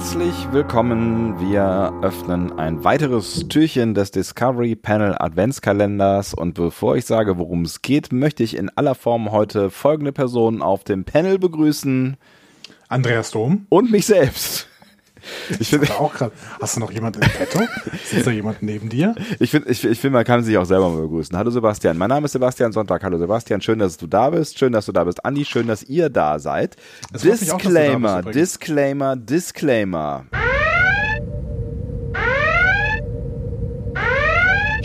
Herzlich willkommen. Wir öffnen ein weiteres Türchen des Discovery Panel Adventskalenders. Und bevor ich sage, worum es geht, möchte ich in aller Form heute folgende Personen auf dem Panel begrüßen. Andreas Dom. Und mich selbst. Ich finde auch gerade. Hast du noch jemanden im Petto? Sitzt da jemand neben dir? Ich finde, ich, ich finde, man kann sich auch selber mal begrüßen. Hallo Sebastian. Mein Name ist Sebastian Sonntag. Hallo Sebastian. Schön, dass du da bist. Schön, dass du da bist. Andi, schön, dass ihr da seid. Freut mich auch, da Disclaimer, bist, Disclaimer, Disclaimer.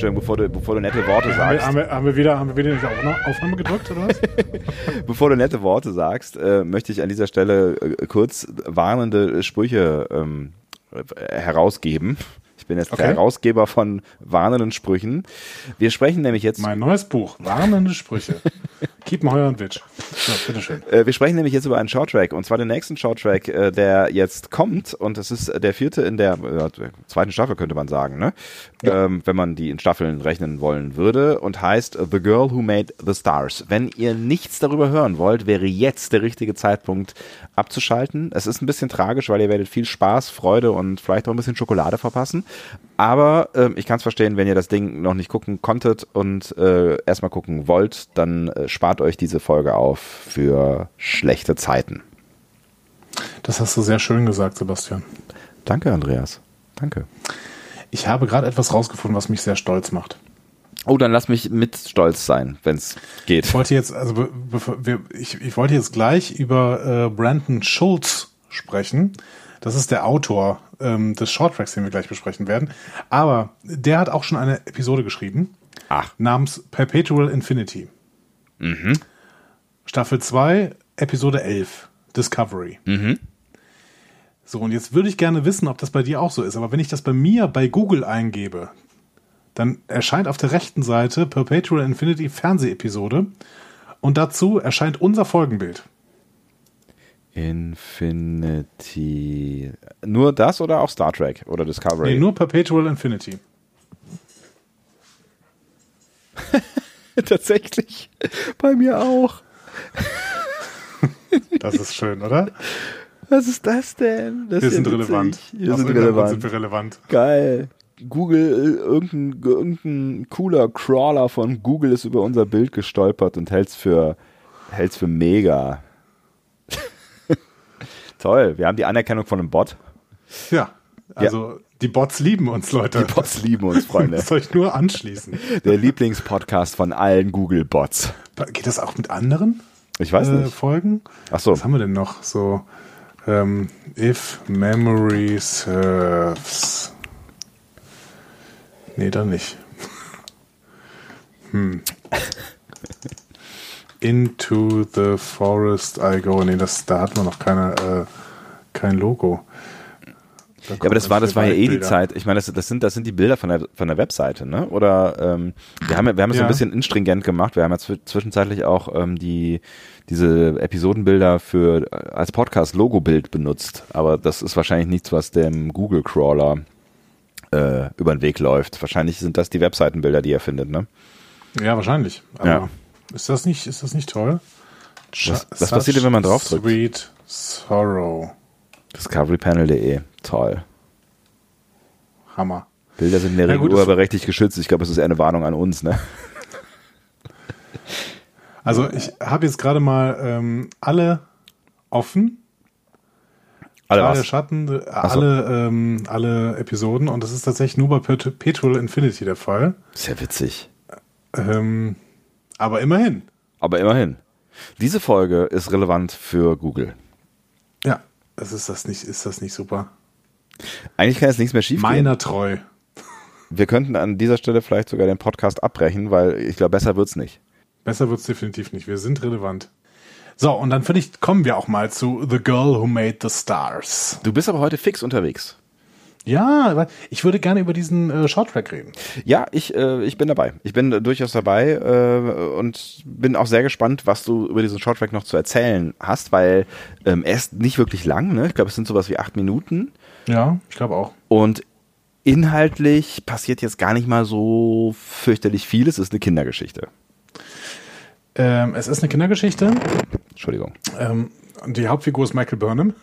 Entschuldigung, bevor du, bevor du nette Worte sagst. haben, wir, haben wir wieder, haben wir wieder diese Aufna- Aufnahme gedrückt oder was? Bevor du nette Worte sagst, äh, möchte ich an dieser Stelle äh, kurz warnende Sprüche ähm, äh, herausgeben. Ich bin jetzt der Okay. Herausgeber von warnenden Sprüchen. Wir sprechen nämlich jetzt Mein neues Buch, warnende Sprüche. Keep my Heuer und Bitteschön. Äh, wir sprechen nämlich jetzt über einen Shorttrack und zwar den nächsten Shorttrack, äh, der jetzt kommt und es ist der vierte in der äh, zweiten Staffel könnte man sagen, ne? Ähm, wenn man die in Staffeln rechnen wollen würde und heißt The Girl Who Made the Stars. Wenn ihr nichts darüber hören wollt, wäre jetzt der richtige Zeitpunkt abzuschalten. Es ist ein bisschen tragisch, weil ihr werdet viel Spaß, Freude und vielleicht auch ein bisschen Schokolade verpassen. Aber ähm, ich kann es verstehen, wenn ihr das Ding noch nicht gucken konntet und äh, erstmal gucken wollt, dann äh, spart euch diese Folge auf für schlechte Zeiten. Das hast du sehr schön gesagt, Sebastian. Danke, Andreas. Danke. Ich habe gerade etwas rausgefunden, was mich sehr stolz macht. Oh, dann lass mich mit stolz sein, wenn es geht. Ich wollte jetzt, also wir, ich, ich wollte jetzt gleich über äh, Brandon Schultz sprechen. Das ist der Autor ähm, des Shorttracks, den wir gleich besprechen werden. Aber der hat auch schon eine Episode geschrieben Ach, namens Perpetual Infinity. Staffel 2, Episode 11, Discovery. So, und jetzt würde ich gerne wissen, ob das bei dir auch so ist. Aber wenn ich das bei mir bei Google eingebe, dann erscheint auf der rechten Seite Perpetual Infinity Fernsehepisode und dazu erscheint unser Folgenbild. Infinity. Nur das oder auch Star Trek oder Discovery? Nee, nur Perpetual Infinity. Tatsächlich. Bei mir auch. Das ist schön, oder? Was ist das denn? Das Wir ja sind relevant. Wir Aus sind relevant. sind wir relevant. Geil. Google, äh, irgendein, irgendein cooler Crawler von Google ist über unser Bild gestolpert und hält's für, hält's für mega. Toll, wir haben die Anerkennung von einem Bot. Ja, also die Bots lieben uns, Leute. Die Bots lieben uns, Freunde. Müsst euch nur anschließen. Der Lieblingspodcast von allen Google-Bots. Geht das auch mit anderen Ich weiß äh, nicht. Folgen? Ach so. Was haben wir denn noch? So, ähm, if memory serves. Nee, dann nicht. hm. Into the forest I go. Nee, das, da hat man noch keine, äh, kein Logo. Ja, aber das war, das war ja eh die. Zeit. Ich meine, das, das sind, das sind die Bilder von der, von der Webseite, ne? Oder ähm, wir haben, wir haben es Ja. ein bisschen instringent gemacht. Wir haben ja zw zwischenzeitlich auch ähm, die diese Episodenbilder für äh, als Podcast-Logo-Bild benutzt. Aber das ist wahrscheinlich nichts, was dem Google-Crawler äh, über den Weg läuft. Wahrscheinlich sind das die Webseitenbilder, die er findet, ne? Ja, wahrscheinlich. Aber Ja. Ist das nicht, ist das nicht toll? Was- was passiert denn, wenn man draufdrückt? Sweet Sorrow. Discoverypanel.de. Toll. Hammer. Bilder sind in der Regel urheberrechtlich geschützt. Ich glaube, es ist eher eine Warnung an uns, ne? Also ich habe jetzt gerade mal ähm, alle offen. Alle Alle was? Schatten, äh, so. alle, ähm, alle Episoden und das ist tatsächlich nur bei Pet- Petrol Infinity der Fall. Sehr witzig. Ähm, aber immerhin. Aber immerhin. Diese Folge ist relevant für Google. Ja, es ist das nicht, ist das nicht super. Eigentlich kann jetzt nichts mehr schief gehen. Meiner treu. Wir könnten an dieser Stelle vielleicht sogar den Podcast abbrechen, weil ich glaube, besser wird's nicht. Besser wird's definitiv nicht. Wir sind relevant. So, und dann finde ich, kommen wir auch mal zu The Girl Who Made the Stars. Du bist aber heute fix unterwegs. Ja, ich würde gerne über diesen äh, Shorttrack reden. Ja, ich, äh, ich bin dabei. Ich bin äh, durchaus dabei äh, und bin auch sehr gespannt, was du über diesen Shorttrack noch zu erzählen hast, weil ähm, er ist nicht wirklich lang. Ne? Ich glaube, es sind sowas wie acht Minuten. Ja, ich glaube auch. Und inhaltlich passiert jetzt gar nicht mal so fürchterlich viel. Es ist eine Kindergeschichte. Ähm, es ist eine Kindergeschichte. Entschuldigung. Ähm, die Hauptfigur ist Michael Burnham.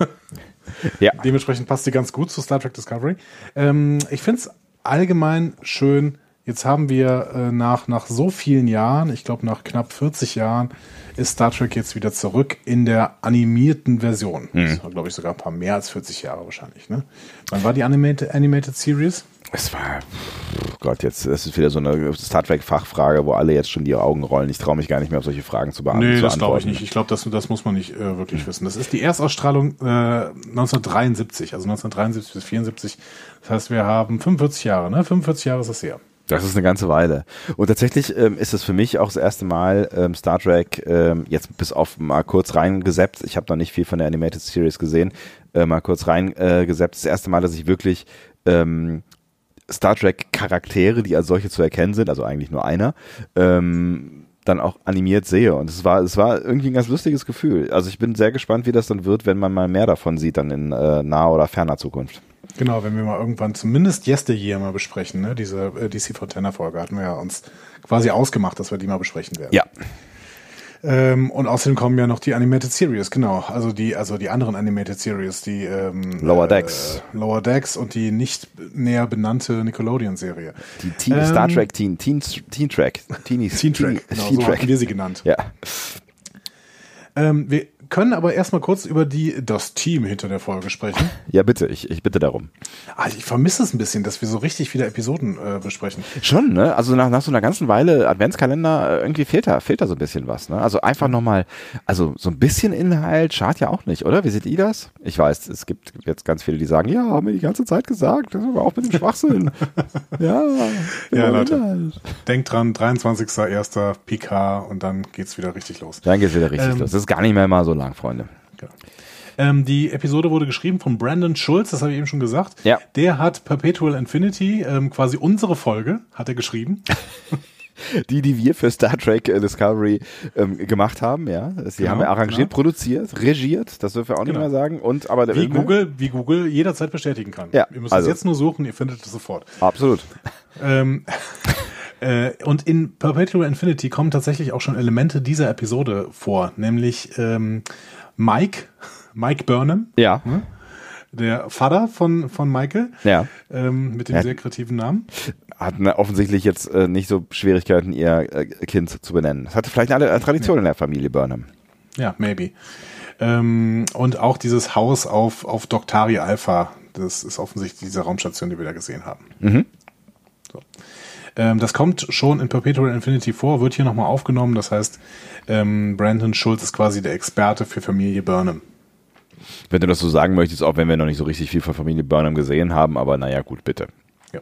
Ja. Dementsprechend passt sie ganz gut zu Star Trek Discovery. Ähm, ich finde es allgemein schön. Jetzt haben wir äh, nach, nach so vielen Jahren, ich glaube nach knapp 40 Jahren, ist Star Trek jetzt wieder zurück in der animierten Version. Das war, glaube ich, sogar ein paar mehr als 40 Jahre wahrscheinlich. Ne? Wann war die Animated, Animated Series? Es war, oh Gott, jetzt, das ist wieder so eine Star Trek-Fachfrage, wo alle jetzt schon die Augen rollen. Ich traue mich gar nicht mehr auf solche Fragen zu beantworten. Nee, das glaube ich nicht. Ich glaube, das, das muss man nicht äh, wirklich wissen. Das ist die Erstausstrahlung äh, 1973, also 1973 bis 74. Das heißt, wir haben 45 Jahre, ne? 45 Jahre ist das her. Das ist eine ganze Weile. Und tatsächlich ähm, ist es für mich auch das erste Mal ähm, Star Trek, ähm, jetzt bis auf mal kurz reingeseppt, ich habe noch nicht viel von der Animated Series gesehen, äh, mal kurz reingeseppt, äh, das erste Mal, dass ich wirklich ähm, Star Trek Charaktere, die als solche zu erkennen sind, also eigentlich nur einer, ähm, dann auch animiert sehe. Und es war, es war irgendwie ein ganz lustiges Gefühl. Also ich bin sehr gespannt, wie das dann wird, wenn man mal mehr davon sieht, dann in äh, naher oder ferner Zukunft. Genau, wenn wir mal irgendwann zumindest Yesteryear mal besprechen, ne? Diese äh, DC Fontana Folge hatten wir ja uns quasi ausgemacht, dass wir die mal besprechen werden. Ja. Ähm, und außerdem kommen ja noch die Animated Series, genau. Also die, also die anderen Animated Series, die ähm, Lower Decks. Äh, Lower Decks und die nicht näher benannte Nickelodeon-Serie. Die Teen, Ähm, Star Trek Teen, Teen, Teen Track. Teenies, Teen Track, genau, Teen so Track. wir sie genannt. Ja. Ähm, wir können aber erstmal kurz über die, das Team hinter der Folge sprechen. ja, bitte, ich, ich bitte darum. Also ich vermisse es ein bisschen, dass wir so richtig viele Episoden äh, besprechen. Schon, ne? Also nach, nach so einer ganzen Weile Adventskalender, äh, irgendwie fehlt da, fehlt da so ein bisschen was, ne? Also einfach nochmal, also so ein bisschen Inhalt schadet ja auch nicht, oder? Wie seht ihr das? Ich weiß, es gibt jetzt ganz viele, die sagen, ja, haben wir die ganze Zeit gesagt, das ist aber auch mit dem Schwachsinn. ja, Ja, Leute. Inhalt. Denkt dran, 23.01. PK und dann geht's wieder richtig los. Dann geht's wieder richtig Ähm, los. Das ist gar nicht mehr mal so lang, Freunde. Genau. Ähm, die Episode wurde geschrieben von Brandon Schulz, das habe ich eben schon gesagt. Ja. Der hat Perpetual Infinity, ähm, quasi unsere Folge, hat er geschrieben. Die, die wir für Star Trek äh, Discovery ähm, gemacht haben, ja. Sie Genau, haben wir arrangiert, genau. produziert, regiert, das dürfen wir auch Genau. nicht mehr sagen. Und aber Wie Google, wie Google jederzeit bestätigen kann. Ja, Ihr müsst also- es jetzt nur suchen, ihr findet es sofort. Absolut. Ähm, äh, und in Perpetual Infinity kommen tatsächlich auch schon Elemente dieser Episode vor, nämlich ähm, Mike, Mike Burnham, Ja. der Vater von, von Michael, Ja. ähm, mit dem Ja. sehr kreativen Namen. hatten offensichtlich jetzt äh, nicht so Schwierigkeiten, ihr äh, Kind zu benennen. Das hatte vielleicht eine, eine Tradition in der Familie Burnham. Ja, maybe. Ähm, und auch dieses Haus auf, auf Doctari Alpha, das ist offensichtlich diese Raumstation, die wir da gesehen haben. So. Ähm, das kommt schon in Perpetual Infinity vor, wird hier nochmal aufgenommen. Das heißt, ähm, Brandon Schulz ist quasi der Experte für Familie Burnham. Wenn du das so sagen möchtest, auch wenn wir noch nicht so richtig viel von Familie Burnham gesehen haben, aber naja, gut, bitte. Ja.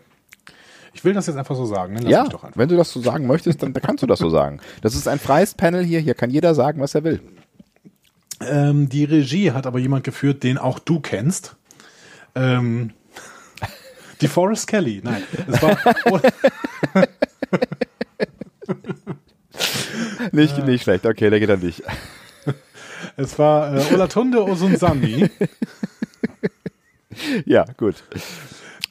Ich will das jetzt einfach so sagen. Ne? Ja, mich doch einfach. wenn du das so sagen möchtest, dann kannst du das so sagen. Das ist ein freies Panel hier, hier kann jeder sagen, was er will. Ähm, die Regie hat aber jemand geführt, den auch du kennst. Ähm, die Forrest Kelly. Nein, es war Nicht, nicht schlecht, okay, der geht an dich. es war äh, Olatunde Osunsami. Ja, gut.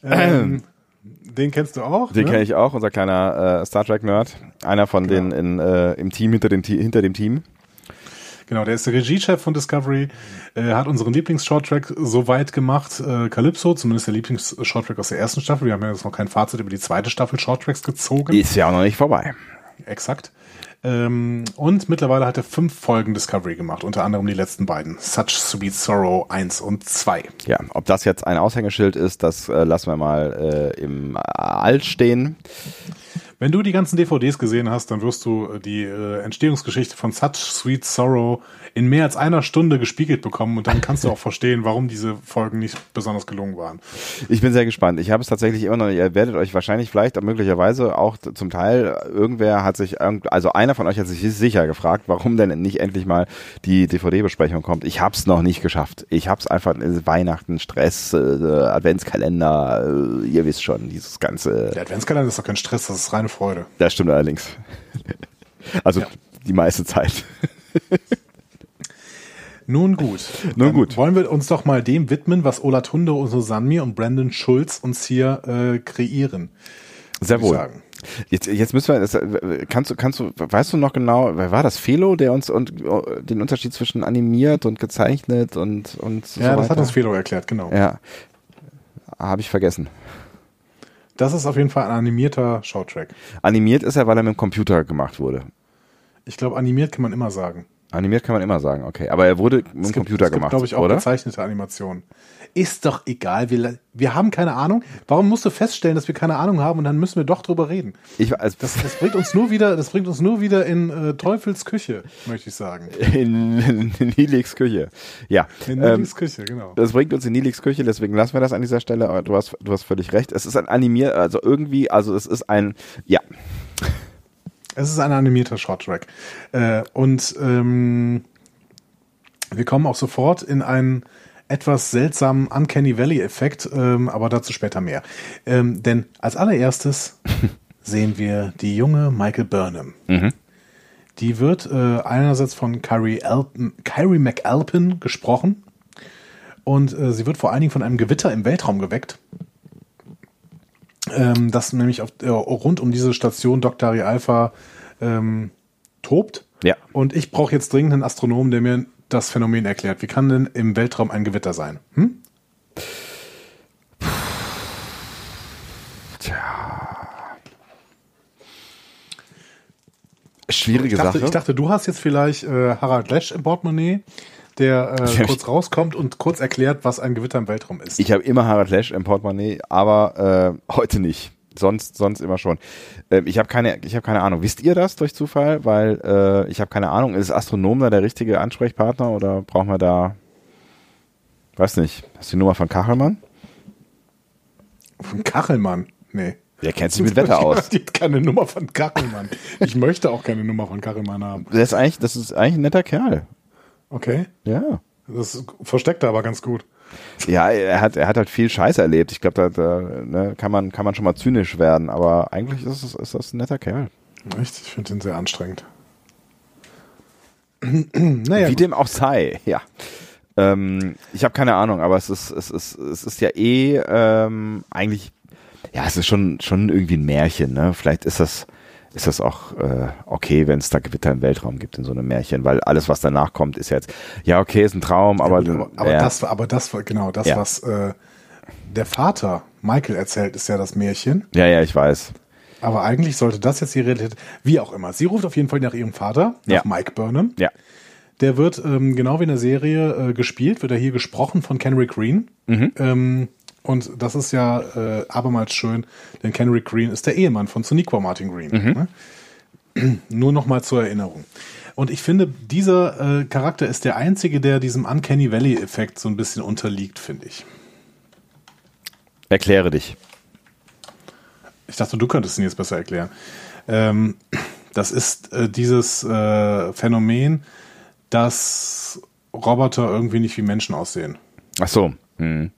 Ähm, den kennst du auch? Den ne? kenne ich auch, unser kleiner äh, Star Trek-Nerd. Einer von Genau. den in, äh, im Team, hinter dem, Te- hinter dem Team. Genau, der ist der Regiechef von Discovery, äh, hat unseren Lieblings-Shorttrack so weit gemacht, äh, Calypso, zumindest der Lieblings-Shorttrack aus der ersten Staffel. Wir haben ja jetzt noch kein Fazit über die zweite Staffel Shorttracks gezogen. Ist ja auch noch nicht vorbei. Exakt. Ähm, und mittlerweile hat er fünf Folgen Discovery gemacht, unter anderem die letzten beiden. Such Sweet Sorrow 1 und 2. Ja, ob das jetzt ein Aushängeschild ist, das äh, lassen wir mal äh, im All stehen. Wenn du die ganzen DVDs gesehen hast, dann wirst du äh, die äh, Entstehungsgeschichte von Such Sweet Sorrow in mehr als einer Stunde gespiegelt bekommen und dann kannst du auch verstehen, warum diese Folgen nicht besonders gelungen waren. Ich bin sehr gespannt. Ich habe es tatsächlich immer noch. Ihr werdet euch wahrscheinlich vielleicht möglicherweise auch zum Teil, irgendwer hat sich, also einer von euch hat sich sicher gefragt, warum denn nicht endlich mal die DVD-Besprechung kommt. Ich habe es noch nicht geschafft. Ich habe es einfach, äh, Weihnachten, Stress, äh, Adventskalender, äh, ihr wisst schon, dieses ganze, Der Adventskalender ist doch kein Stress, das ist reine Freude. das stimmt allerdings. Also Ja. die meiste Zeit. Nun gut. Nun gut. Wollen wir uns doch mal dem widmen, was Olatunde und Susanmi und Brandon Schulz uns hier äh, kreieren. Sehr wohl. sagen. Jetzt, jetzt müssen wir, das, kannst du, kannst du, weißt du noch genau, wer war das? Felo, der uns und den Unterschied zwischen animiert und gezeichnet und und so Ja, das weiter? hat uns Felo erklärt, genau. Ja, habe ich vergessen. Das ist auf jeden Fall ein animierter Shorttrack. Animiert ist er, weil er mit dem Computer gemacht wurde. Ich glaube, animiert kann man immer sagen. Animiert kann man immer sagen, okay. Aber er wurde mit dem Computer es gibt, gemacht, glaube ich, auch oder? gezeichnete Animationen. Ist doch egal. Wir, wir haben keine Ahnung. Warum musst du feststellen, dass wir keine Ahnung haben und dann müssen wir doch drüber reden? Ich, also das, das bringt uns nur wieder, das bringt uns nur wieder in äh, Teufels Küche, möchte ich sagen. In, in, in Nilix Küche. Ja. In Nilix ähm, Küche, genau. Das bringt uns in Nilix Küche, deswegen lassen wir das an dieser Stelle. Aber du hast, du hast völlig recht. Es ist ein animier, also irgendwie, also es ist ein, ja. Es ist ein animierter Shorttrack. Äh, und ähm, wir kommen auch sofort in einen etwas seltsamen Uncanny Valley-Effekt, ähm, aber dazu später mehr. Ähm, denn als allererstes sehen wir die junge Michael Burnham. Mhm. Die wird äh, einerseits von Kyrie, Alpen, Kyrie McAlpin gesprochen und äh, sie wird vor allen Dingen von einem Gewitter im Weltraum geweckt. Ähm, das nämlich auf, äh, rund um diese Station Dr. Alpha ähm, tobt. Ja. Und ich brauche jetzt dringend einen Astronomen, der mir das Phänomen erklärt. Wie kann denn im Weltraum ein Gewitter sein? Hm? Tja. Schwierige ich dachte, Sache. Ich dachte, du hast jetzt vielleicht äh, Harald Lesch im Portemonnaie, der äh, kurz rauskommt und kurz erklärt, was ein Gewitter im Weltraum ist. Ich habe immer Harald Lesch im Portemonnaie, aber äh, heute nicht sonst, sonst immer schon. Äh, ich habe keine, ich habe keine Ahnung. Wisst ihr das durch Zufall? Weil äh, ich habe keine Ahnung. Ist Astronom da der richtige Ansprechpartner oder brauchen wir da, weiß nicht, hast du die Nummer von Kachelmann? Von Kachelmann? Nee. Wer kennt sich mit Wetter aus? Hat keine Nummer von Kachelmann. Ich möchte auch keine Nummer von Kachelmann haben. Das ist eigentlich, das ist eigentlich ein netter Kerl. Okay. Ja. Das versteckt er aber ganz gut. Ja, er hat, er hat halt viel Scheiß erlebt. Ich glaube, da, da ne, kann, man, kann man schon mal zynisch werden, aber eigentlich ist, es, ist das ein netter Kerl. Echt? Ich finde ihn sehr anstrengend. naja, Wie gut. dem auch sei, ja. Ähm, ich habe keine Ahnung, aber es ist, es ist, es ist ja eh ähm, eigentlich, ja, es ist schon, schon irgendwie ein Märchen, ne? Vielleicht ist das ist das auch äh, okay, wenn es da Gewitter im Weltraum gibt in so einem Märchen, weil alles, was danach kommt, ist jetzt, ja, okay, ist ein Traum, aber. Ja, aber, aber ja. das, aber das war genau das, ja. was äh, der Vater Michael erzählt, ist ja das Märchen. Ja, ja, ich weiß. Aber eigentlich sollte das jetzt die Realität, wie auch immer. Sie ruft auf jeden Fall nach ihrem Vater, nach. Mike Burnham. Ja. Der wird, ähm, genau wie in der Serie äh, gespielt, wird er hier gesprochen von Kenrick Green. Mhm. Ähm, und das ist ja äh, abermals schön, denn Kenrick Green ist der Ehemann von Soniqua Martin Green. Mhm. Ne? Nur noch mal zur Erinnerung. Und ich finde, dieser äh, Charakter ist der einzige, der diesem Uncanny Valley-Effekt so ein bisschen unterliegt, finde ich. Erkläre dich. Ich dachte, du könntest ihn jetzt besser erklären. Ähm, das ist äh, dieses äh, Phänomen, dass Roboter irgendwie nicht wie Menschen aussehen. Ach so. Hm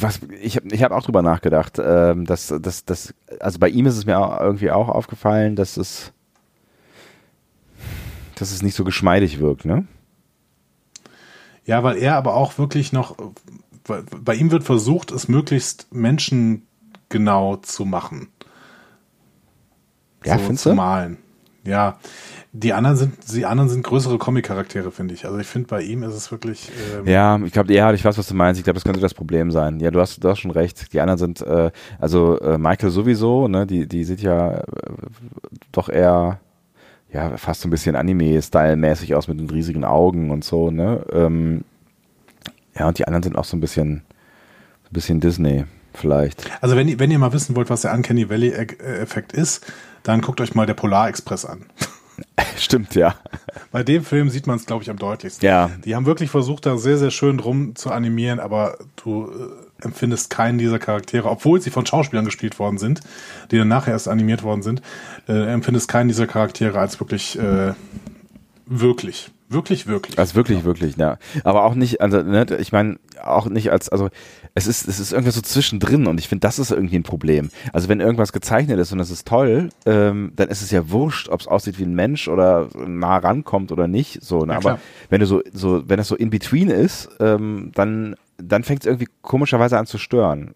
was ich habe ich hab auch drüber nachgedacht, ähm, dass, dass, dass, also bei ihm ist es mir auch irgendwie auch aufgefallen, dass es, dass es nicht so geschmeidig wirkt, ne? Ja, weil er aber auch wirklich noch, bei ihm wird versucht, es möglichst menschengenau zu machen. Ja, so, findest zu malen. Ja, die anderen sind, die anderen sind größere Comic-Charaktere, finde ich. Also ich finde, bei ihm ist es wirklich. Ähm ja, ich glaube, ja, ich weiß, was du meinst. Ich glaube, das könnte das Problem sein. Ja, du hast, du hast schon recht. Die anderen sind, äh, also äh, Michael sowieso, ne, die, die sieht ja äh, doch eher, ja, fast so ein bisschen Anime-Style-mäßig aus mit den riesigen Augen und so, ne. Ähm, ja, und die anderen sind auch so ein bisschen, so ein bisschen Disney, vielleicht. Also wenn, wenn ihr mal wissen wollt, was der Uncanny Valley-Effekt ist, dann guckt euch mal der Polar Express an. Stimmt, ja. Bei dem Film sieht man es, glaube ich, am deutlichsten. Ja. Die haben wirklich versucht, da sehr, sehr schön drum zu animieren, aber du äh, empfindest keinen dieser Charaktere, obwohl sie von Schauspielern gespielt worden sind, die dann nachher erst animiert worden sind, äh, empfindest keinen dieser Charaktere als wirklich äh, wirklich. Wirklich, wirklich. Also wirklich, ja. wirklich, ja. Aber auch nicht, also, ne, ich meine, auch nicht als, also es ist, es ist irgendwie so zwischendrin und ich finde, das ist irgendwie ein Problem. Also wenn irgendwas gezeichnet ist und es ist toll, ähm, dann ist es ja wurscht, ob es aussieht wie ein Mensch oder nah rankommt oder nicht. So, ne? Ja, Aber wenn du so, so, wenn es so in between ist, ähm, dann, dann fängt es irgendwie komischerweise an zu stören.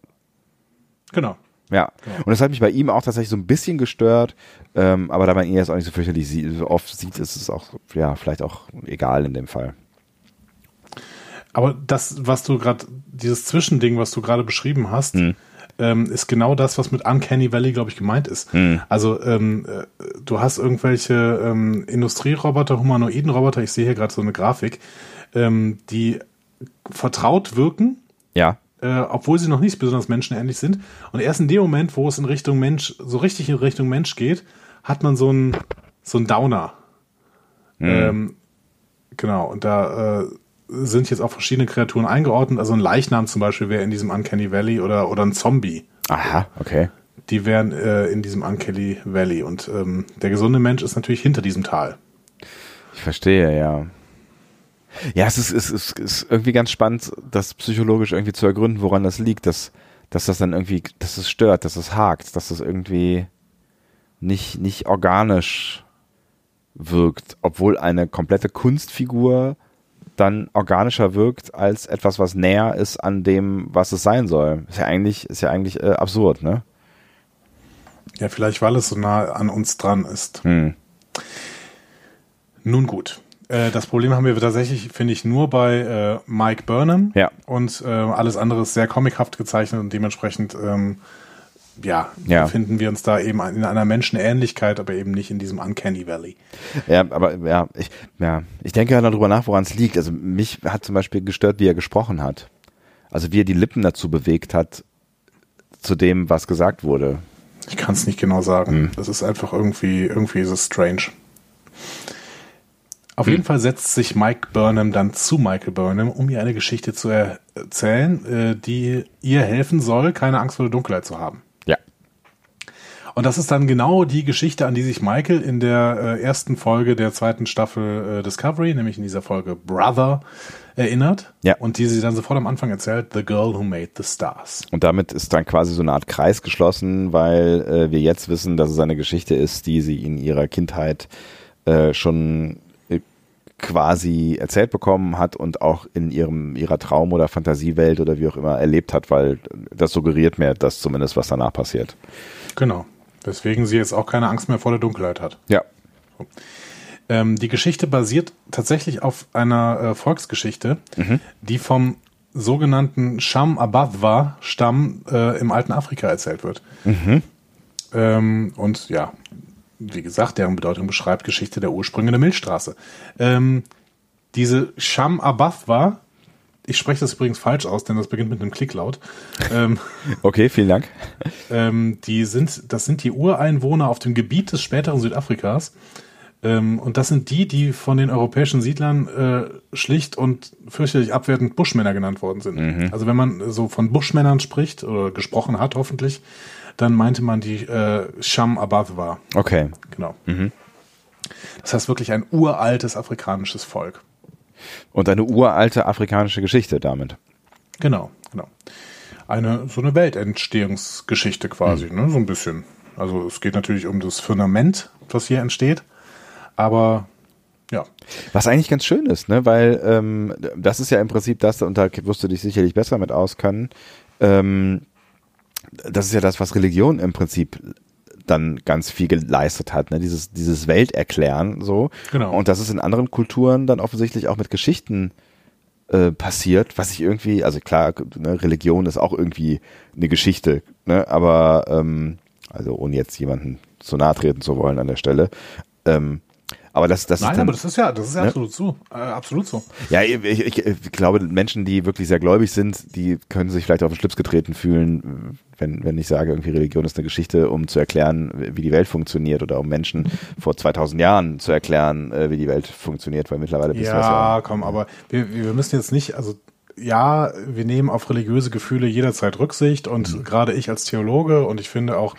Genau. Ja, genau. und das hat mich bei ihm auch tatsächlich so ein bisschen gestört, ähm, aber da man ihn jetzt auch nicht so fürchterlich sie so oft sieht, ist es auch, ja, vielleicht auch egal in dem Fall. Aber das, was du gerade, dieses Zwischending, was du gerade beschrieben hast, hm. ähm, ist genau das, was mit Uncanny Valley, glaube ich, gemeint ist. Hm. Also ähm, äh, du hast irgendwelche ähm, Industrieroboter, humanoiden Roboter, ich sehe hier gerade so eine Grafik, ähm, die vertraut wirken. Ja äh, obwohl sie noch nicht besonders menschenähnlich sind. Und erst in dem Moment, wo es in Richtung Mensch, so richtig in Richtung Mensch geht, hat man so einen so einen Downer. Mhm. Ähm, genau, und da äh, sind jetzt auch verschiedene Kreaturen eingeordnet. Also ein Leichnam zum Beispiel wäre in diesem Uncanny Valley oder, oder ein Zombie. Aha, okay. Die wären äh, in diesem Uncanny Valley. Und ähm, der gesunde Mensch ist natürlich hinter diesem Tal. Ich verstehe, ja. Ja, es ist, es ist, es ist irgendwie ganz spannend, das psychologisch irgendwie zu ergründen, woran das liegt, dass, dass das dann irgendwie, dass es stört, dass es hakt, dass es irgendwie nicht, nicht organisch wirkt, obwohl eine komplette Kunstfigur dann organischer wirkt als etwas, was näher ist an dem, was es sein soll. Ist ja eigentlich, ist ja eigentlich äh, absurd, ne? Ja, vielleicht weil es so nah an uns dran ist. Hm. Nun gut. Äh, das Problem haben wir tatsächlich, finde ich, nur bei äh, Mike Burnham. Ja. Und äh, alles andere ist sehr comichaft gezeichnet und dementsprechend, ähm, ja, ja, finden wir uns da eben in einer Menschenähnlichkeit, aber eben nicht in diesem Uncanny Valley. Ja, aber ja, ich, ja, ich denke ja darüber nach, woran es liegt. Also mich hat zum Beispiel gestört, wie er gesprochen hat. Also wie er die Lippen dazu bewegt hat, zu dem, was gesagt wurde. Ich kann es nicht genau sagen. Hm. Das ist einfach irgendwie, irgendwie ist es strange. Auf hm. jeden Fall setzt sich Mike Burnham dann zu Michael Burnham, um ihr eine Geschichte zu erzählen, äh, die ihr helfen soll, keine Angst vor der Dunkelheit zu haben. Ja. Und das ist dann genau die Geschichte, an die sich Michael in der äh, ersten Folge der zweiten Staffel äh, Discovery, nämlich in dieser Folge Brother, erinnert. Ja. Und die sie dann sofort am Anfang erzählt, The Girl Who Made the Stars. Und damit ist dann quasi so eine Art Kreis geschlossen, weil äh, wir jetzt wissen, dass es eine Geschichte ist, die sie in ihrer Kindheit äh, schon quasi erzählt bekommen hat und auch in ihrem ihrer Traum- oder Fantasiewelt oder wie auch immer erlebt hat, weil das suggeriert mir das zumindest, was danach passiert. Genau. Weswegen sie jetzt auch keine Angst mehr vor der Dunkelheit hat. Ja. So. Ähm, die Geschichte basiert tatsächlich auf einer äh, Volksgeschichte, mhm. die vom sogenannten Sham Abadwa Stamm äh, im alten Afrika erzählt wird. Mhm. Ähm, und ja, wie gesagt, deren Bedeutung beschreibt Geschichte der Ursprünge der Milchstraße. Ähm, diese Sham Abathwa, ich spreche das übrigens falsch aus, denn das beginnt mit einem Klicklaut. Ähm, okay, vielen Dank. Ähm, die sind, das sind die Ureinwohner auf dem Gebiet des späteren Südafrikas. Ähm, und das sind die, die von den europäischen Siedlern äh, schlicht und fürchterlich abwertend Buschmänner genannt worden sind. Mhm. Also wenn man so von Buschmännern spricht oder gesprochen hat, hoffentlich, dann meinte man die äh, Sham Abadwa. Okay. Genau. Mhm. Das heißt wirklich ein uraltes afrikanisches Volk. Und eine uralte afrikanische Geschichte damit. Genau, genau. Eine so eine Weltentstehungsgeschichte quasi, mhm. ne? So ein bisschen. Also es geht natürlich um das Firmament, was hier entsteht, aber ja. Was eigentlich ganz schön ist, ne? Weil ähm, das ist ja im Prinzip das, und da wirst du dich sicherlich besser mit auskennen. Ähm, das ist ja das, was Religion im Prinzip dann ganz viel geleistet hat, ne? dieses, dieses Welterklären so. Genau. Und das ist in anderen Kulturen dann offensichtlich auch mit Geschichten äh, passiert, was ich irgendwie, also klar, ne, Religion ist auch irgendwie eine Geschichte, ne? aber ähm, also ohne jetzt jemanden zu nahe treten zu wollen an der Stelle, ähm, aber das, das Nein, ist dann, aber das ist ja, das ist ja ne? absolut so, äh, absolut so. Ja, ich, ich, ich, glaube, Menschen, die wirklich sehr gläubig sind, die können sich vielleicht auf den Schlips getreten fühlen, wenn, wenn ich sage, irgendwie Religion ist eine Geschichte, um zu erklären, wie die Welt funktioniert oder um Menschen vor 2000 Jahren zu erklären, äh, wie die Welt funktioniert, weil mittlerweile bist ja, Ja, komm, aber wir, wir müssen jetzt nicht, also ja, wir nehmen auf religiöse Gefühle jederzeit Rücksicht und mhm. gerade ich als Theologe und ich finde auch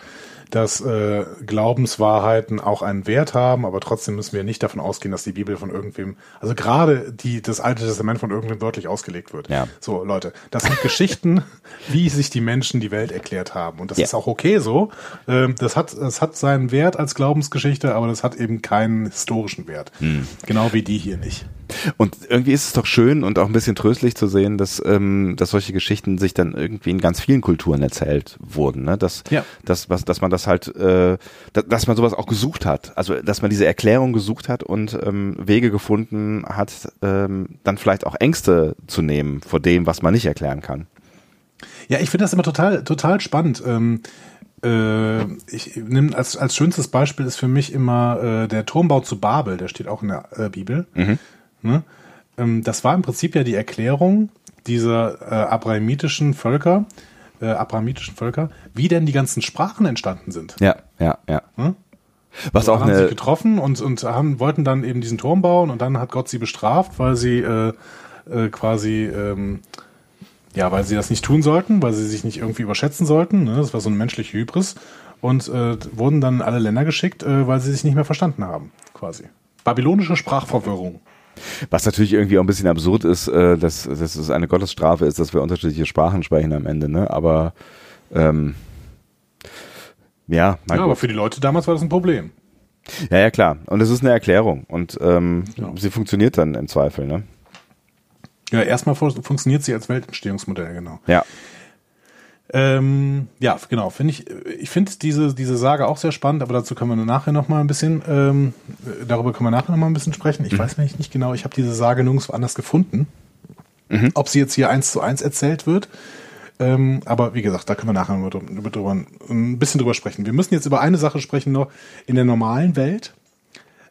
dass äh, Glaubenswahrheiten auch einen Wert haben, aber trotzdem müssen wir nicht davon ausgehen, dass die Bibel von irgendwem, also gerade die das Alte Testament von irgendwem wörtlich ausgelegt wird. Ja. So Leute, das sind Geschichten, wie sich die Menschen die Welt erklärt haben und das Ja. ist auch okay so. Ähm, das hat das hat seinen Wert als Glaubensgeschichte, aber das hat eben keinen historischen Wert. Hm. Genau wie die hier nicht. Und irgendwie ist es doch schön und auch ein bisschen tröstlich zu sehen, dass, ähm, dass solche Geschichten sich dann irgendwie in ganz vielen Kulturen erzählt wurden. Ne? Dass, Ja. dass, was, dass man das halt, äh, dass, man sowas auch gesucht hat. Also dass man diese Erklärung gesucht hat und ähm, Wege gefunden hat, ähm, dann vielleicht auch Ängste zu nehmen vor dem, was man nicht erklären kann. Ja, ich finde das immer total, total spannend. Ähm, äh, ich nehme als, als schönstes Beispiel ist für mich immer äh, der Turmbau zu Babel, der steht auch in der äh, Bibel. Ne? Ähm, das war im Prinzip ja die Erklärung dieser äh, abrahamitischen Völker, äh, abrahamitischen Völker, wie denn die ganzen Sprachen entstanden sind. Ja, ja, ja. Hm? Was auch haben sich eine, getroffen und, und haben, wollten dann eben diesen Turm bauen und dann hat Gott sie bestraft, weil sie äh, äh, quasi ähm, ja, weil sie das nicht tun sollten, weil sie sich nicht irgendwie überschätzen sollten. Ne? Das war so eine menschliche Hybris und äh, wurden dann in alle Länder geschickt, äh, weil sie sich nicht mehr verstanden haben, quasi. Babylonische Sprachverwirrung. Was natürlich irgendwie auch ein bisschen absurd ist, äh, dass, dass es eine Gottesstrafe ist, dass wir unterschiedliche Sprachen sprechen am Ende, ne? Aber ähm, ja, Ja, aber für die Leute damals war das ein Problem. Ja, ja, klar. Und es ist eine Erklärung und ähm, Ja. sie funktioniert dann im Zweifel, ne? Ja, erstmal fu- funktioniert sie als Weltentstehungsmodell, genau. Ja. Ähm, ja, genau. Finde ich, ich finde diese, diese Sage auch sehr spannend, aber dazu können wir nachher noch mal ein bisschen, ähm, äh, darüber können wir nachher noch mal ein bisschen sprechen. Ich weiß nämlich nicht genau, ich habe diese Sage nirgendwo anders gefunden. Ob sie jetzt hier eins zu eins erzählt wird. Ähm, aber wie gesagt, da können wir nachher noch drüber, drüber, drüber, ein bisschen drüber sprechen. Wir müssen jetzt über eine Sache sprechen noch in der normalen Welt.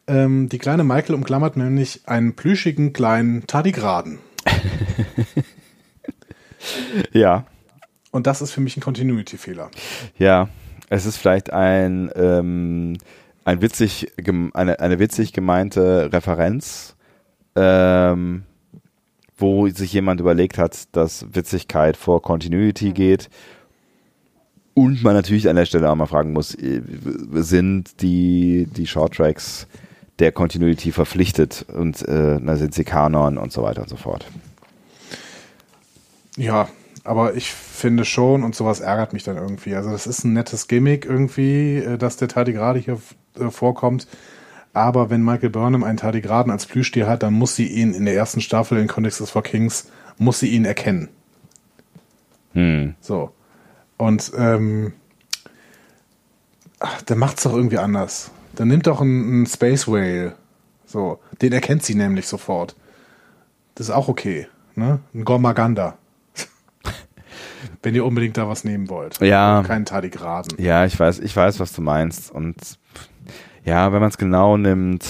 Ähm, die kleine Michael umklammert nämlich einen plüschigen kleinen Tardigraden. Ja. Und das ist für mich ein Continuity-Fehler. Ja. Es ist vielleicht ein, ähm, ein witzig, eine, eine witzig gemeinte Referenz, ähm, wo sich jemand überlegt hat, dass Witzigkeit vor Continuity geht. Und man natürlich an der Stelle auch mal fragen muss, äh, sind die, die Shorttracks der Continuity verpflichtet und äh, na, sind sie Kanon und so weiter und so fort. Ja, aber ich finde schon, und sowas ärgert mich dann irgendwie. Also, das ist ein nettes Gimmick irgendwie, äh, dass der Tardigrade hier äh, vorkommt. Aber wenn Michael Burnham einen Tardigraden als Plüschtier hat, dann muss sie ihn in der ersten Staffel in Context for Kings, muss sie ihn erkennen. Hm. So. Und, ähm, ach, der macht's doch irgendwie anders. Dann nimmt doch einen, einen Space Whale. So. Den erkennt sie nämlich sofort. Das ist auch okay. Ne? Ein Gormaganda. Wenn ihr unbedingt da was nehmen wollt. Ja. Keinen Tardigraden. Ja, ich weiß, ich weiß, was du meinst. Und ja, wenn man es genau nimmt,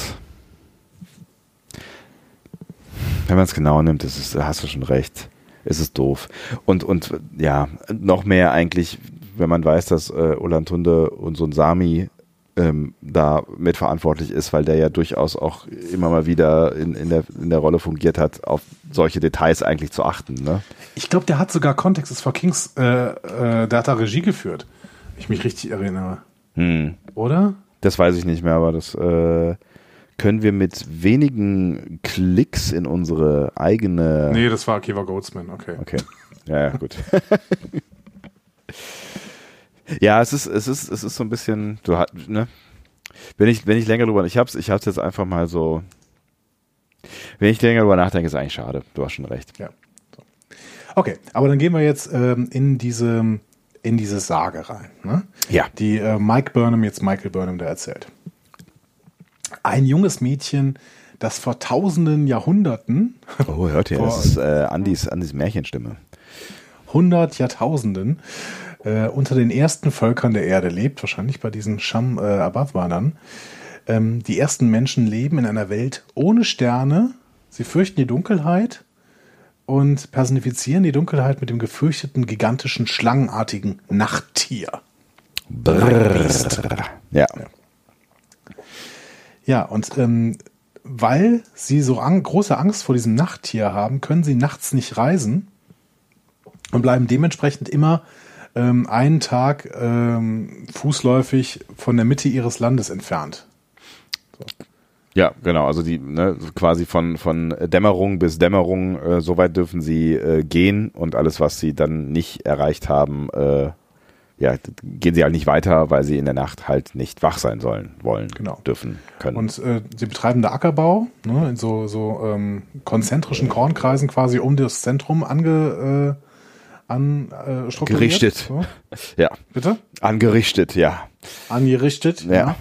wenn man es genau nimmt, ist es, hast du schon recht. Ist es doof. Und, und ja, noch mehr eigentlich, wenn man weiß, dass äh, Olantunde und so ein Sami ähm, da mitverantwortlich ist, weil der ja durchaus auch immer mal wieder in, in, der, in der Rolle fungiert hat, auf solche Details eigentlich zu achten. Ne? Ich glaube, der hat sogar Context is for Kings, äh, äh, der hat da Regie geführt. wenn Ich mich richtig erinnere. Hm. Oder? Das weiß ich nicht mehr, aber das äh, können wir mit wenigen Klicks in unsere eigene. Nee, das war Akiva Goldsman, okay. Okay. Ja, ja, gut. ja, es ist, es ist, es ist so ein bisschen, du hast, ne? Wenn ich, wenn ich länger drüber, ich hab's, ich hab's jetzt einfach mal so. Wenn ich länger drüber nachdenke, ist eigentlich schade. Du hast schon recht. Ja. So. Okay, aber dann gehen wir jetzt ähm, in diese in diese Sage rein, ne? Ja. die äh, Mike Burnham jetzt Michael Burnham da erzählt. Ein junges Mädchen, das vor tausenden Jahrhunderten, Oh, hört ihr, das ist äh, Andis, Andis Märchenstimme. 100 Jahrtausenden äh, unter den ersten Völkern der Erde lebt, wahrscheinlich bei diesen Sham äh, Abadwanern. Ähm, die ersten Menschen leben in einer Welt ohne Sterne. Sie fürchten die Dunkelheit und personifizieren die Dunkelheit mit dem gefürchteten, gigantischen, schlangenartigen Nachttier. Ja. Ja, und ähm, weil sie so ang große Angst vor diesem Nachttier haben, können sie nachts nicht reisen und bleiben dementsprechend immer ähm, einen Tag ähm, fußläufig von der Mitte ihres Landes entfernt. So. Ja, genau. Also die ne, quasi von von Dämmerung bis Dämmerung, äh, so weit dürfen sie äh, gehen und alles, was sie dann nicht erreicht haben, äh, ja, gehen sie halt nicht weiter, weil sie in der Nacht halt nicht wach sein sollen, wollen, genau. dürfen, können. Und äh, sie betreiben da Ackerbau, ne, in so, so ähm, konzentrischen Kornkreisen quasi um das Zentrum ange, äh, an, äh. Gerichtet. So. Ja. Bitte? Angerichtet, ja. Angerichtet, Ja. ja.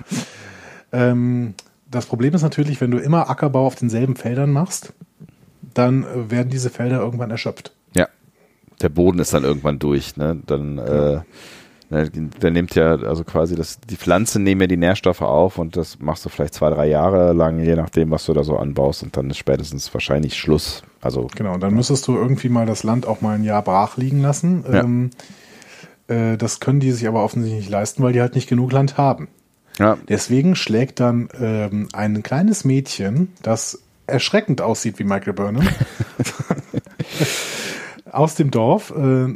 Ähm, das Problem ist natürlich, wenn du immer Ackerbau auf denselben Feldern machst, dann äh, werden diese Felder irgendwann erschöpft. Ja. Der Boden ist dann irgendwann durch, ne? Dann, äh, ne, der nimmt ja, also quasi das, die Pflanzen nehmen ja die Nährstoffe auf und das machst du vielleicht zwei, drei Jahre lang, je nachdem, was du da so anbaust und dann ist spätestens wahrscheinlich Schluss. Also, Genau, und dann müsstest du irgendwie mal das Land auch mal ein Jahr brach liegen lassen. Ja. Ähm, äh, das können die sich aber offensichtlich nicht leisten, weil die halt nicht genug Land haben. ja, Deswegen schlägt dann ähm, ein kleines Mädchen, das erschreckend aussieht wie Michael Burnham, aus dem Dorf, äh,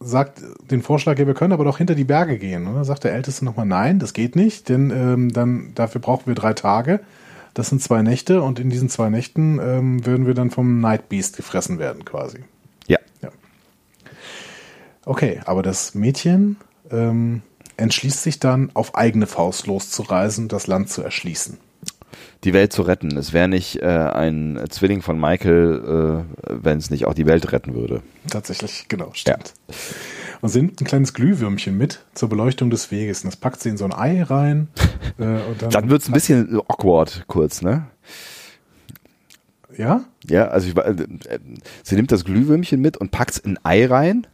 sagt den Vorschlag, ja, wir können aber doch hinter die Berge gehen. Und dann sagt der Älteste nochmal, nein, das geht nicht, denn ähm, dann dafür brauchen wir drei Tage. Das sind zwei Nächte und in diesen zwei Nächten ähm, würden wir dann vom Night Beast gefressen werden quasi. ja. Okay, aber das Mädchen ähm, entschließt sich dann, auf eigene Faust loszureisen, das Land zu erschließen. Die Welt zu retten. Es wäre nicht äh, ein Zwilling von Michael, äh, wenn es nicht auch die Welt retten würde. Tatsächlich, genau, stimmt. Und sie nimmt ein kleines Glühwürmchen mit zur Beleuchtung des Weges. Und das packt sie in so ein Ei rein. äh, dann, Dann wird es ein bisschen awkward kurz, ne? Ja? Ja, also ich, äh, sie nimmt das Glühwürmchen mit und packt es in ein Ei rein.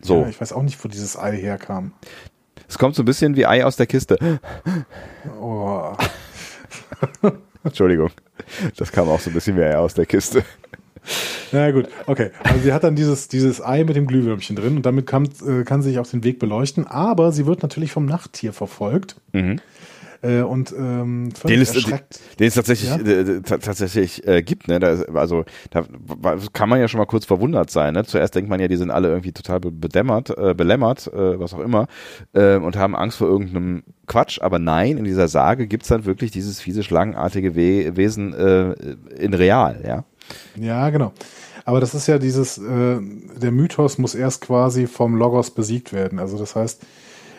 So, Ja, ich weiß auch nicht, wo dieses Ei herkam. Es kommt so ein bisschen wie Ei aus der Kiste. Oh. Entschuldigung, das kam auch so ein bisschen wie Ei aus der Kiste. Na gut, okay. Also sie hat dann dieses, dieses Ei mit dem Glühwürmchen drin und damit kann, äh, kann sie sich auf den Weg beleuchten. Aber sie wird natürlich vom Nachttier verfolgt. Äh, und ähm. Den es, erschreckt. den es tatsächlich, Ja? äh, ta- tatsächlich äh, gibt, ne? Da, ist- also da kann man ja schon mal kurz verwundert sein. Ne? Zuerst denkt man ja, die sind alle irgendwie total be- bedämmert, äh, belämmert, äh, was auch immer, äh, und haben Angst vor irgendeinem Quatsch. Aber nein, in dieser Sage gibt's dann wirklich dieses fiese, schlangenartige We Wesen äh, in real, ja. Ja, genau. Aber das ist ja dieses, äh, der Mythos muss erst quasi vom Logos besiegt werden. Also das heißt,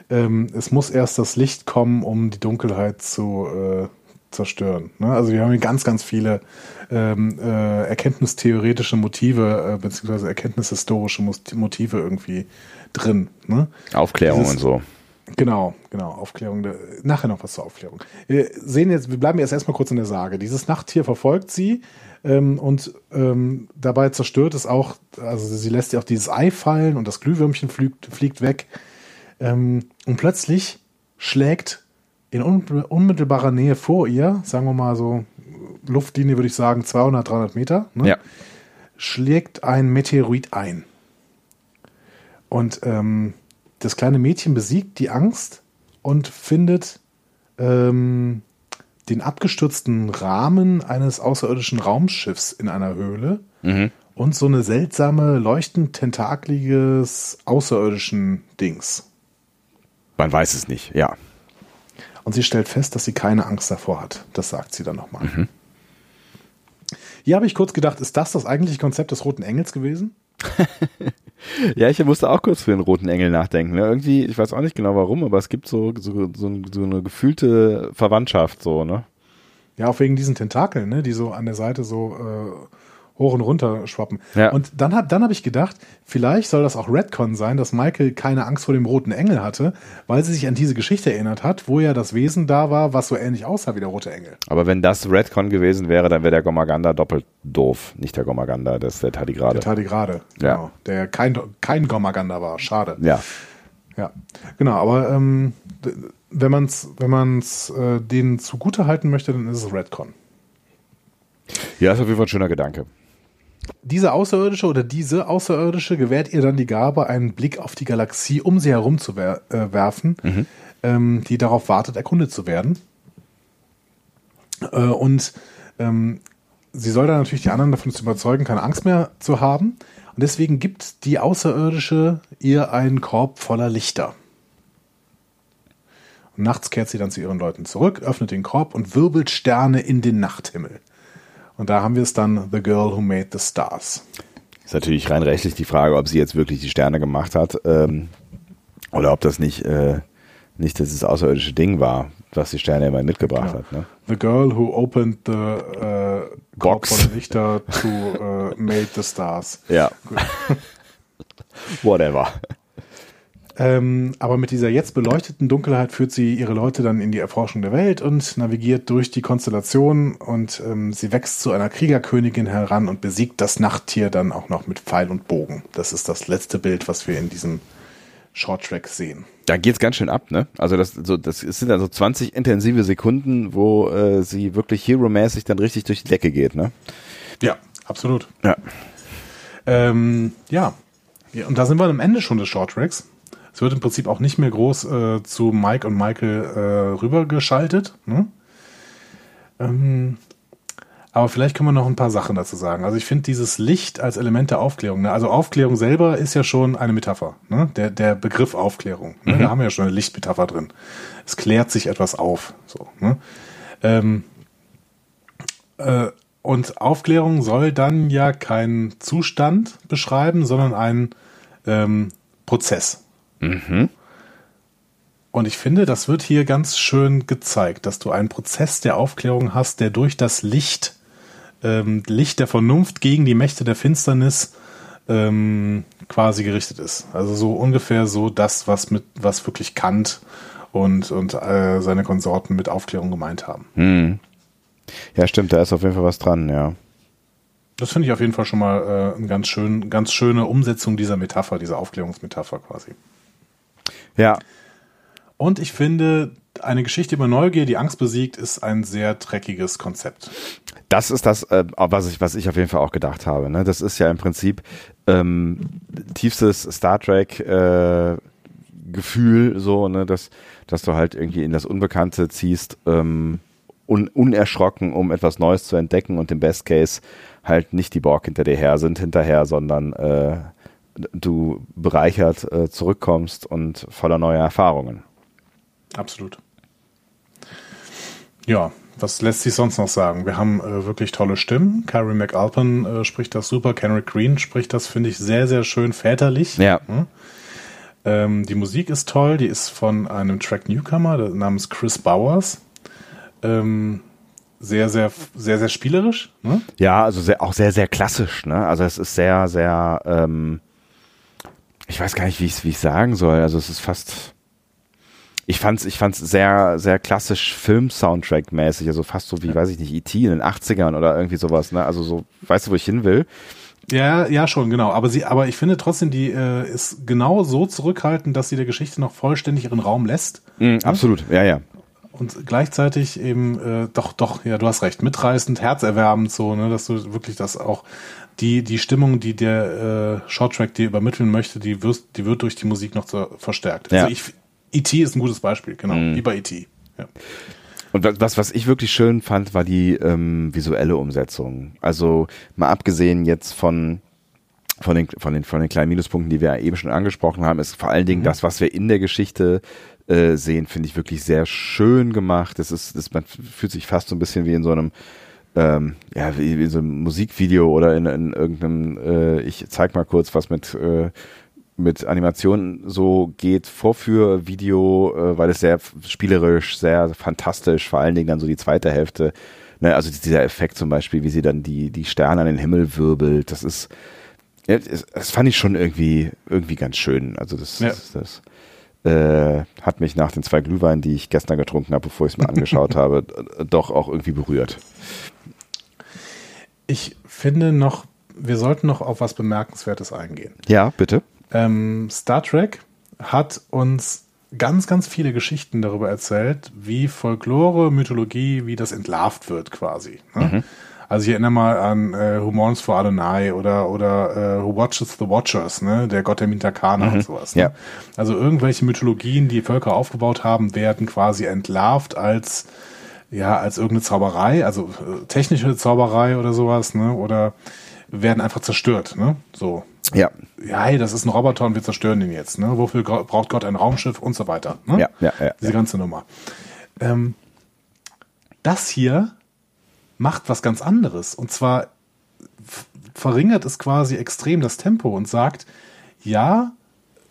ähm, es muss erst das Licht kommen, um die Dunkelheit zu äh, zerstören. Ne? Also wir haben hier ganz, ganz viele ähm, äh, erkenntnistheoretische Motive, äh, beziehungsweise erkenntnishistorische Motive irgendwie drin. Ne? Aufklärung Dieses- und so. Genau, genau, Aufklärung. der- Nachher noch was zur Aufklärung. Wir sehen jetzt, wir bleiben jetzt erstmal kurz in der Sage. Dieses Nachttier verfolgt sie ähm, und ähm, dabei zerstört es auch, also sie lässt ja auch dieses Ei fallen und das Glühwürmchen fliegt, fliegt weg. Ähm, und plötzlich schlägt in un unmittelbarer Nähe vor ihr, sagen wir mal so, Luftlinie würde ich sagen 200, 300 Meter, ne? Ja. schlägt ein Meteorit ein. Und ähm, das kleine Mädchen besiegt die Angst und findet ähm, den abgestürzten Rahmen eines außerirdischen Raumschiffs in einer Höhle Mhm. und so eine seltsame, leuchtend tentakliges außerirdischen Dings. Man weiß es nicht, ja. Und sie stellt fest, dass sie keine Angst davor hat. Das sagt sie dann nochmal. Hier habe ich kurz gedacht, ist das das eigentliche Konzept des Roten Engels gewesen? Ja, ich musste auch kurz für den roten Engel nachdenken. Ne? Irgendwie, ich weiß auch nicht genau warum, aber es gibt so, so, so, so eine gefühlte Verwandtschaft, so, ne? Ja, auch wegen diesen Tentakeln, ne, die so an der Seite so äh, hoch und runter schwappen. Ja. Und dann dann habe ich gedacht, vielleicht soll das auch Redcon sein, dass Michael keine Angst vor dem roten Engel hatte, weil sie sich an diese Geschichte erinnert hat, wo ja das Wesen da war, was so ähnlich aussah wie der rote Engel. Aber wenn das Redcon gewesen wäre, dann wäre der Gomaganda doppelt doof. Nicht der Gomaganda, das ist der Tardigrade. Der Tardigrade, Ja. genau, der kein, kein Gomaganda war. Schade. Ja. Ja, genau, aber ähm, wenn man es wenn man's, äh, denen zugute halten möchte, dann ist es Redcon. Ja, ist auf jeden Fall ein schöner Gedanke. Diese Außerirdische oder diese Außerirdische gewährt ihr dann die Gabe, einen Blick auf die Galaxie um sie herum zu wer äh, werfen, ähm, die darauf wartet, erkundet zu werden. Äh, und ähm, sie soll dann natürlich die anderen davon zu überzeugen, keine Angst mehr zu haben. Und deswegen gibt die Außerirdische ihr einen Korb voller Lichter. Und nachts kehrt sie dann zu ihren Leuten zurück, öffnet den Korb und wirbelt Sterne in den Nachthimmel. Und da haben wir es dann The Girl Who Made the Stars. Ist natürlich rein rechtlich die Frage, ob sie jetzt wirklich die Sterne gemacht hat ähm, oder ob das nicht, äh, nicht dieses außerirdische Ding war, was die Sterne immer mitgebracht ja. hat. Ne? The Girl Who Opened the äh, Box von Lichter to uh, Made the Stars. Ja. Whatever. Ähm, aber mit dieser jetzt beleuchteten Dunkelheit führt sie ihre Leute dann in die Erforschung der Welt und navigiert durch die Konstellationen und ähm, sie wächst zu einer Kriegerkönigin heran und besiegt das Nachttier dann auch noch mit Pfeil und Bogen. Das ist das letzte Bild, was wir in diesem Shorttrack sehen. Da geht's ganz schön ab, ne? Also das, so, das sind also 20 intensive Sekunden, wo äh, sie wirklich hero-mäßig dann richtig durch die Decke geht, ne? Ja, absolut. Ja. Ähm, ja. ja. Und da sind wir am Ende schon des Shorttracks. Es wird im Prinzip auch nicht mehr groß äh, zu Mike und Michael äh, rübergeschaltet. Ne? Ähm, aber vielleicht können wir noch ein paar Sachen dazu sagen. Also ich finde dieses Licht als Element der Aufklärung, ne? also Aufklärung selber ist ja schon eine Metapher, ne? der, der Begriff Aufklärung. Ne? Mhm. Da haben wir ja schon eine Lichtmetapher drin. Es klärt sich etwas auf. So, ne? ähm, äh, und Aufklärung soll dann ja keinen Zustand beschreiben, sondern einen ähm, Prozess. Mhm. Und ich finde, das wird hier ganz schön gezeigt, dass du einen Prozess der Aufklärung hast, der durch das Licht, ähm, Licht der Vernunft gegen die Mächte der Finsternis ähm, quasi gerichtet ist. Also so ungefähr so das, was mit, was wirklich Kant und, und äh, seine Konsorten mit Aufklärung gemeint haben. Mhm. Ja, stimmt, da ist auf jeden Fall was dran, ja. Das finde ich auf jeden Fall schon mal äh, eine ganz, schön, ganz schöne Umsetzung dieser Metapher, dieser Aufklärungsmetapher quasi. Ja. Und ich finde, eine Geschichte über Neugier, die Angst besiegt, ist ein sehr dreckiges Konzept. Das ist das, äh, was ich, was ich auf jeden Fall auch gedacht habe. Ne? Das ist ja im Prinzip ähm, tiefstes Star Trek äh, Gefühl, so, ne, dass, dass du halt irgendwie in das Unbekannte ziehst, ähm, un, unerschrocken, um etwas Neues zu entdecken und im Best Case halt nicht die Borg hinter dir her sind hinterher, sondern äh, du bereichert äh, zurückkommst und voller neuer Erfahrungen. Absolut. Ja, was lässt sich sonst noch sagen? Wir haben äh, wirklich tolle Stimmen. Carrie McAlpin äh, spricht das super. Kenrick Green spricht das, finde ich, sehr, sehr schön väterlich. Ja. Hm? Ähm, die Musik ist toll. Die ist von einem Track Newcomer namens Chris Bowers. Ähm, sehr, sehr, sehr, sehr spielerisch. Ne? Ja, also sehr, auch sehr, sehr klassisch. Ne? Also es ist sehr, sehr ähm, ich weiß gar nicht, wie ich es sagen soll. Also es ist fast, ich fand's, ich fand's sehr, sehr klassisch Film-Soundtrack-mäßig, also fast so wie, weiß ich nicht, E.T. in den 80ern oder irgendwie sowas, ne? Also so, weißt du, wo ich hin will? Ja, ja, schon, genau. Aber sie, aber ich finde trotzdem, die äh, ist genau so zurückhaltend, dass sie der Geschichte noch vollständig ihren Raum lässt. Mm, absolut, ja, ja. Und gleichzeitig eben, äh, doch, doch, ja, du hast recht, mitreißend, herzerwärmend, so, ne, dass du wirklich das auch die, die Stimmung, die der äh, Shorttrack dir übermitteln möchte, die, wirst, die wird durch die Musik noch zu, verstärkt. Ja. Also ich, E.T. ist ein gutes Beispiel, genau, mhm. wie bei E.T. Ja. Und was, was ich wirklich schön fand, war die ähm, visuelle Umsetzung. Also mal abgesehen jetzt von von den, von den, von den kleinen Minuspunkten, die wir eben schon angesprochen haben, ist vor allen Dingen mhm. das, was wir in der Geschichte äh, sehen, finde ich wirklich sehr schön gemacht. Das ist, das, man fühlt sich fast so ein bisschen wie in so einem ähm, ja, wie, wie so ein Musikvideo oder in, in irgendeinem, äh, ich zeig mal kurz, was mit, äh, mit Animationen so geht, Vorführvideo, äh, weil es sehr spielerisch, sehr fantastisch, vor allen Dingen dann so die zweite Hälfte, ne, also dieser Effekt zum Beispiel, wie sie dann die, die Sterne an den Himmel wirbelt, das ist, das fand ich schon irgendwie, irgendwie ganz schön. Also das, ja. das, das äh, hat mich nach den zwei Glühweinen, die ich gestern getrunken habe, bevor ich es mir angeschaut habe, doch auch irgendwie berührt. Ich finde noch, wir sollten noch auf was Bemerkenswertes eingehen. Ja, bitte. Ähm, Star Trek hat uns ganz, ganz viele Geschichten darüber erzählt, wie Folklore, Mythologie, wie das entlarvt wird quasi. Ne? Mhm. Also ich erinnere mal an äh, Who Mourns for Adonai oder, oder äh, Who Watches the Watchers, ne? der Gott der Mintakana mhm. und sowas. Ne? Ja. Also irgendwelche Mythologien, die Völker aufgebaut haben, werden quasi entlarvt als ja, als irgendeine Zauberei, also äh, technische Zauberei oder sowas, ne? Oder werden einfach zerstört, ne? So. Ja. Ja, hey, das ist ein Roboter und wir zerstören den jetzt, ne? Wofür braucht Gott ein Raumschiff und so weiter, ne? Ja, ja, ja. Diese ja. ganze Nummer. Ähm, das hier macht was ganz anderes. Und zwar verringert es quasi extrem das Tempo und sagt, ja,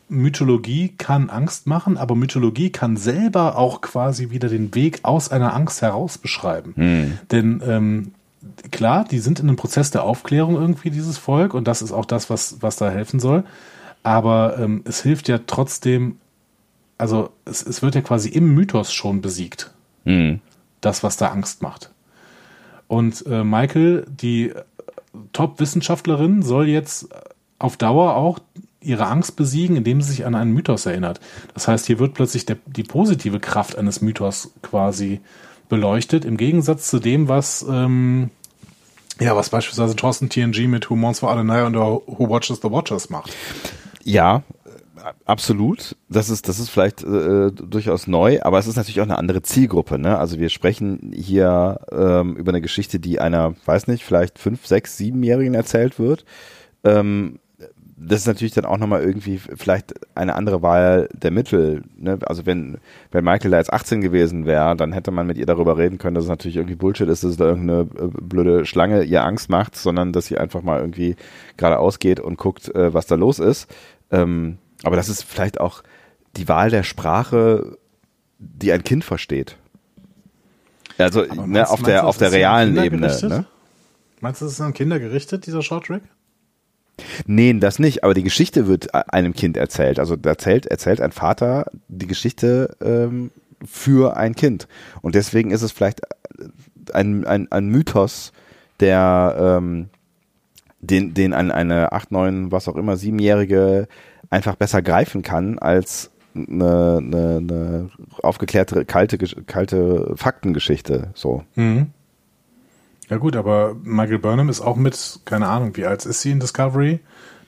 Mythologie kann Angst machen, aber Mythologie kann selber auch quasi wieder den Weg aus einer Angst heraus beschreiben. Hm. Denn ähm, klar, die sind in einem Prozess der Aufklärung irgendwie, dieses Volk, und das ist auch das, was, was da helfen soll. Aber ähm, es hilft ja trotzdem, also es, es wird ja quasi im Mythos schon besiegt. Hm. Das, was da Angst macht. Und äh, Michael, die Top-Wissenschaftlerin, soll jetzt auf Dauer auch ihre Angst besiegen, indem sie sich an einen Mythos erinnert. Das heißt, hier wird plötzlich der, die positive Kraft eines Mythos quasi beleuchtet, im Gegensatz zu dem, was ähm, ja, was beispielsweise Thorsten TNG mit Who Mourns for Adonai und Who Watches the Watchers macht. Ja, absolut. Das ist, das ist vielleicht äh, durchaus neu, aber es ist natürlich auch eine andere Zielgruppe. Ne? Also wir sprechen hier ähm, über eine Geschichte, die einer, weiß nicht, vielleicht fünf, sechs, siebenjährigen erzählt wird. Ähm, das ist natürlich dann auch nochmal irgendwie vielleicht eine andere Wahl der Mittel. Ne? Also wenn, wenn Michael da jetzt 18 gewesen wäre, dann hätte man mit ihr darüber reden können, dass es natürlich irgendwie Bullshit ist, dass da irgendeine äh, blöde Schlange ihr Angst macht, sondern dass sie einfach mal irgendwie geradeaus geht und guckt, äh, was da los ist. Ähm, aber das ist vielleicht auch die Wahl der Sprache, die ein Kind versteht. Also ne, auf der auf der realen Ebene. Ne? Meinst du, das ist an Kinder gerichtet, dieser Shorttrack? Nee, das nicht, aber die Geschichte wird einem Kind erzählt. Also erzählt, erzählt ein Vater die Geschichte ähm, für ein Kind. Und deswegen ist es vielleicht ein, ein, ein Mythos, der ähm, den, den ein, eine acht, neun, was auch immer, siebenjährige einfach besser greifen kann als eine, eine, eine aufgeklärte, kalte, kalte Faktengeschichte. So. Mhm. Ja gut, aber Michael Burnham ist auch mit, keine Ahnung, wie alt ist sie in Discovery?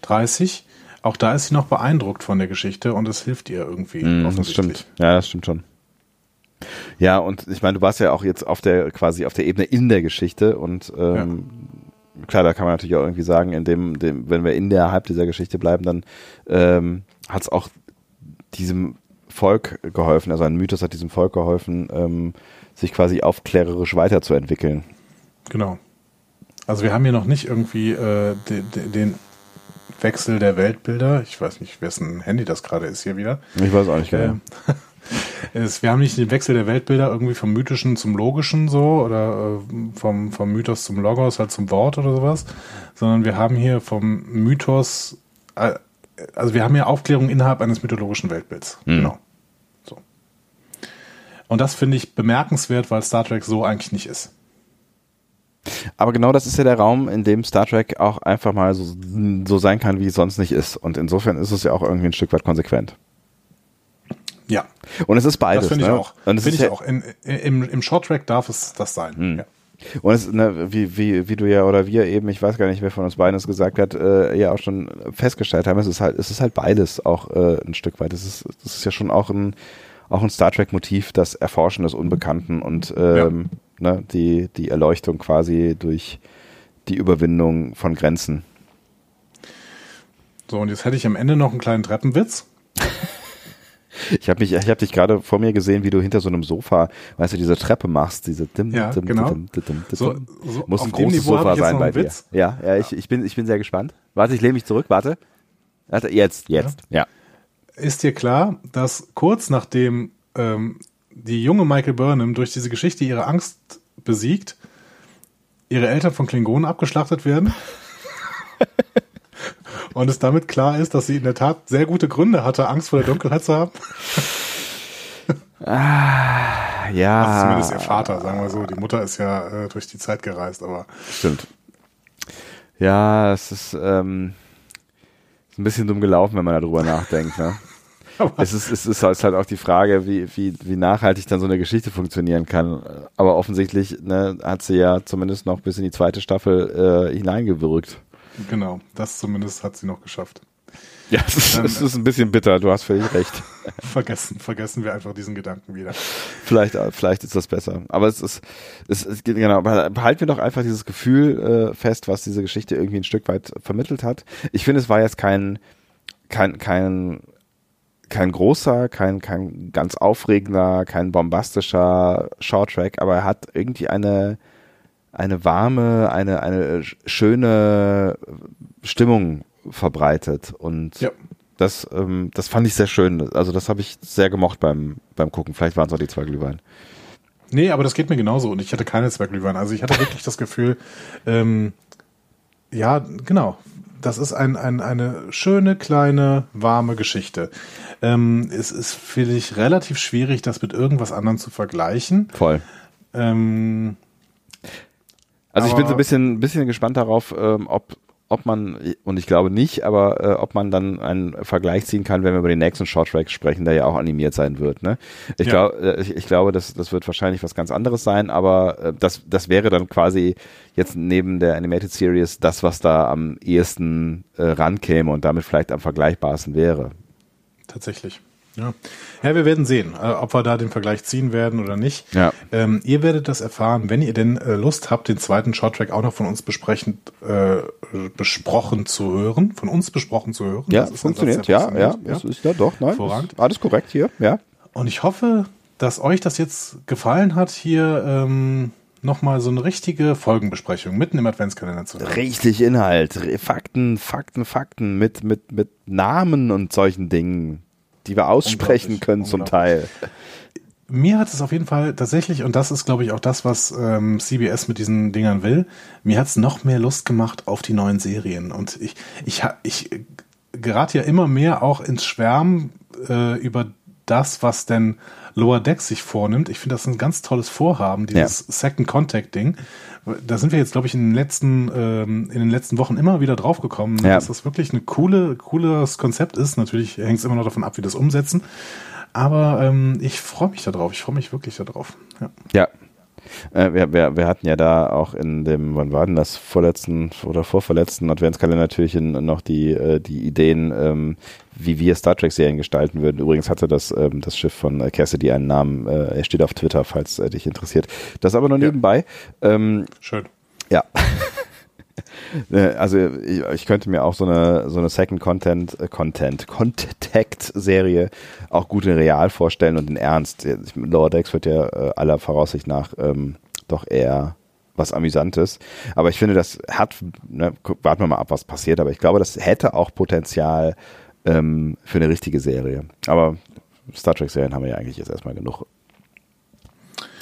30. Auch da ist sie noch beeindruckt von der Geschichte und es hilft ihr irgendwie Mm, das stimmt. Ja, das stimmt schon. Ja, und ich meine, du warst ja auch jetzt auf der quasi auf der Ebene in der Geschichte und ähm, klar, da kann man natürlich auch irgendwie sagen, in dem, dem wenn wir innerhalb dieser Geschichte bleiben, dann ähm, hat es auch diesem Volk geholfen, also ein Mythos hat diesem Volk geholfen, ähm, sich quasi aufklärerisch weiterzuentwickeln. Genau. Also wir haben hier noch nicht irgendwie äh, de, de, den Wechsel der Weltbilder. Ich weiß nicht, wessen Handy das gerade ist hier wieder. Ich weiß auch nicht. Ähm, wir haben nicht den Wechsel der Weltbilder irgendwie vom Mythischen zum Logischen so oder äh, vom, vom Mythos zum Logos halt zum Wort oder sowas, sondern wir haben hier vom Mythos, äh, also wir haben hier Aufklärung innerhalb eines mythologischen Weltbilds. Mhm. Genau. So. Und das finde ich bemerkenswert, weil Star Trek so eigentlich nicht ist. Aber genau das ist ja der Raum, in dem Star Trek auch einfach mal so, so sein kann, wie es sonst nicht ist. Und insofern ist es ja auch irgendwie ein Stück weit konsequent. Ja, Und es ist beides. das finde ich ne? auch. Und es Finde ich ja, auch. In, im, Im Short Track darf es das sein. Hm. Ja. Und es, ne, wie, wie, wie du ja oder wir eben, ich weiß gar nicht, wer von uns beiden es gesagt hat, äh, ja auch schon festgestellt haben, es ist halt, es ist halt beides auch äh, ein Stück weit. Es ist, das ist ja schon auch ein, auch ein Star Trek-Motiv, das Erforschen des Unbekannten und ähm, ne, die, die Erleuchtung quasi durch die Überwindung von Grenzen. So, und jetzt hätte ich am Ende noch einen kleinen Treppenwitz. Ich habe habe dich gerade vor mir gesehen, wie du hinter so einem Sofa, weißt du, diese Treppe machst, diese dim, Ja, dim, genau. dim, dim, dim, dim. So, so Muss ein großes Sofa sein bei dir. Witz. Ja, ja, ich, ich bin, ich bin sehr gespannt. Warte, ich lehne mich zurück, warte. Warte, jetzt, jetzt, ja. Ist dir klar, dass kurz nachdem ähm, die junge Michael Burnham durch diese Geschichte ihre Angst besiegt, ihre Eltern von Klingonen abgeschlachtet werden? Und es damit klar ist, dass sie in der Tat sehr gute Gründe hatte, Angst vor der Dunkelheit zu haben. Ja. Das ist zumindest ihr Vater, sagen wir so. Die Mutter ist ja äh, durch die Zeit gereist, aber Stimmt. Ja, es ist, ähm, ist ein bisschen dumm gelaufen, wenn man darüber nachdenkt. Ne? es ist, es ist halt auch die Frage, wie, wie, wie nachhaltig dann so eine Geschichte funktionieren kann. Aber offensichtlich ne, hat sie ja zumindest noch bis in die zweite Staffel äh, hineingewirkt. genau, das zumindest hat sie noch geschafft. Ja, es ist, es ist ein bisschen bitter, du hast völlig recht. vergessen, vergessen wir einfach diesen Gedanken wieder. Vielleicht, vielleicht ist das besser. Aber es ist, es, es genau, behalten wir doch einfach dieses Gefühl äh, fest, was diese Geschichte irgendwie ein Stück weit vermittelt hat. Ich finde, es war jetzt kein, kein, kein, kein großer, kein, kein ganz aufregender, kein bombastischer Shorttrack, aber er hat irgendwie eine, eine warme, eine, eine schöne Stimmung verbreitet. Und ja. das, ähm, das fand ich sehr schön. Also das habe ich sehr gemocht beim, beim Gucken. Vielleicht waren es auch die zwei Glühwein. Nee, aber das geht mir genauso und ich hatte keine zwei Glühwein. Also ich hatte wirklich das Gefühl, ähm, ja, genau. Das ist ein, ein, eine schöne, kleine, warme Geschichte. Ähm, es ist, finde ich, relativ schwierig, das mit irgendwas anderem zu vergleichen. Voll. Ähm, also ich bin so ein bisschen, bisschen gespannt darauf, ähm, ob ob man, und ich glaube nicht, aber äh, ob man dann einen Vergleich ziehen kann, wenn wir über den nächsten Shorttrack sprechen, der ja auch animiert sein wird. Ne? Ich, ja. glaub, äh, ich, ich, glaube, das, das wird wahrscheinlich was ganz anderes sein, aber äh, das, das wäre dann quasi jetzt neben der Animated Series das, was da am ehesten äh, rankäme und damit vielleicht am vergleichbarsten wäre. Tatsächlich. Ja. ja, wir werden sehen, äh, ob wir da den Vergleich ziehen werden oder nicht. Ja. Ähm, ihr werdet das erfahren, wenn ihr denn äh, Lust habt, den zweiten Shorttrack auch noch von uns besprechen, äh, besprochen zu hören. Von uns besprochen zu hören. Ja, funktioniert. Ja, ja, ja, das ist ja doch. Nein, alles korrekt hier. Ja. Und ich hoffe, dass euch das jetzt gefallen hat, hier ähm, nochmal so eine richtige Folgenbesprechung mitten im Adventskalender zu haben. Richtig Inhalt, Fakten, Fakten, Fakten mit, mit, mit Namen und solchen Dingen die wir aussprechen können zum Teil. Mir hat es auf jeden Fall tatsächlich, und das ist, glaube ich, auch das, was ähm, CBS mit diesen Dingern will, mir hat es noch mehr Lust gemacht auf die neuen Serien. Und ich, ich, ich gerate ja immer mehr auch ins Schwärmen äh, über das, was denn Lower Decks sich vornimmt. Ich finde das ein ganz tolles Vorhaben, dieses ja. Second Contact Ding. Da sind wir jetzt, glaube ich, in den letzten, ähm, in den letzten Wochen immer wieder draufgekommen, ja. dass das wirklich ein coole, cooles Konzept ist. Natürlich hängt es immer noch davon ab, wie das umsetzen. Aber ähm, ich freue mich darauf. Ich freue mich wirklich darauf. Ja. ja. Äh, wir, wir, wir hatten ja da auch in dem, wann war denn das, vorletzten oder vorverletzten Adventskalender natürlich in, noch die, äh, die Ideen, ähm, wie wir Star Trek-Serien gestalten würden. Übrigens hatte das, ähm, das Schiff von äh, Cassidy einen Namen. Äh, er steht auf Twitter, falls äh, dich interessiert. Das aber nur nebenbei. Ähm, Schön. Ja. Äh, also ich, ich, könnte mir auch so eine so eine Second Content äh, Content Contact Serie auch gut in real vorstellen und in Ernst. Lower Decks wird ja äh, aller Voraussicht nach ähm, doch eher was Amüsantes. Aber ich finde, das hat, ne, warten wir mal ab, was passiert, aber ich glaube, das hätte auch Potenzial ähm, für eine richtige Serie. Aber Star Trek-Serien haben wir ja eigentlich jetzt erstmal genug.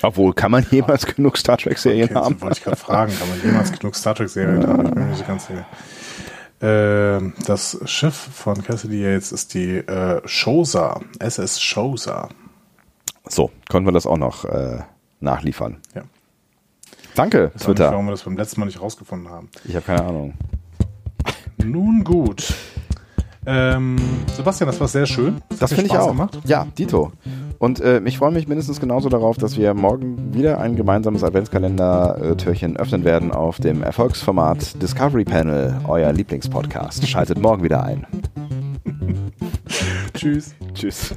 Obwohl, kann man jemals genug Star Trek-Serien okay, haben? Wollte ich gerade fragen, kann man jemals genug Star Trek-Serien haben? Ich bin mir nicht ganz sicher. Äh, das Schiff von Cassidy Yates ist die äh, Shosa, SS Shosa. So, können wir das auch noch äh, nachliefern. Ja. Danke, ich Twitter. Nicht, warum wir das beim letzten Mal nicht rausgefunden haben. Ich habe keine Ahnung. Nun gut. Ähm, Sebastian, das war sehr schön. Das, das finde ich auch. Gemacht. Ja, Dito. Und äh, ich freue mich mindestens genauso darauf, dass wir morgen wieder ein gemeinsames Adventskalender-Türchen öffnen werden auf dem Erfolgsformat Discovery Panel, euer Lieblingspodcast. Schaltet morgen wieder ein. Tschüss. Tschüss.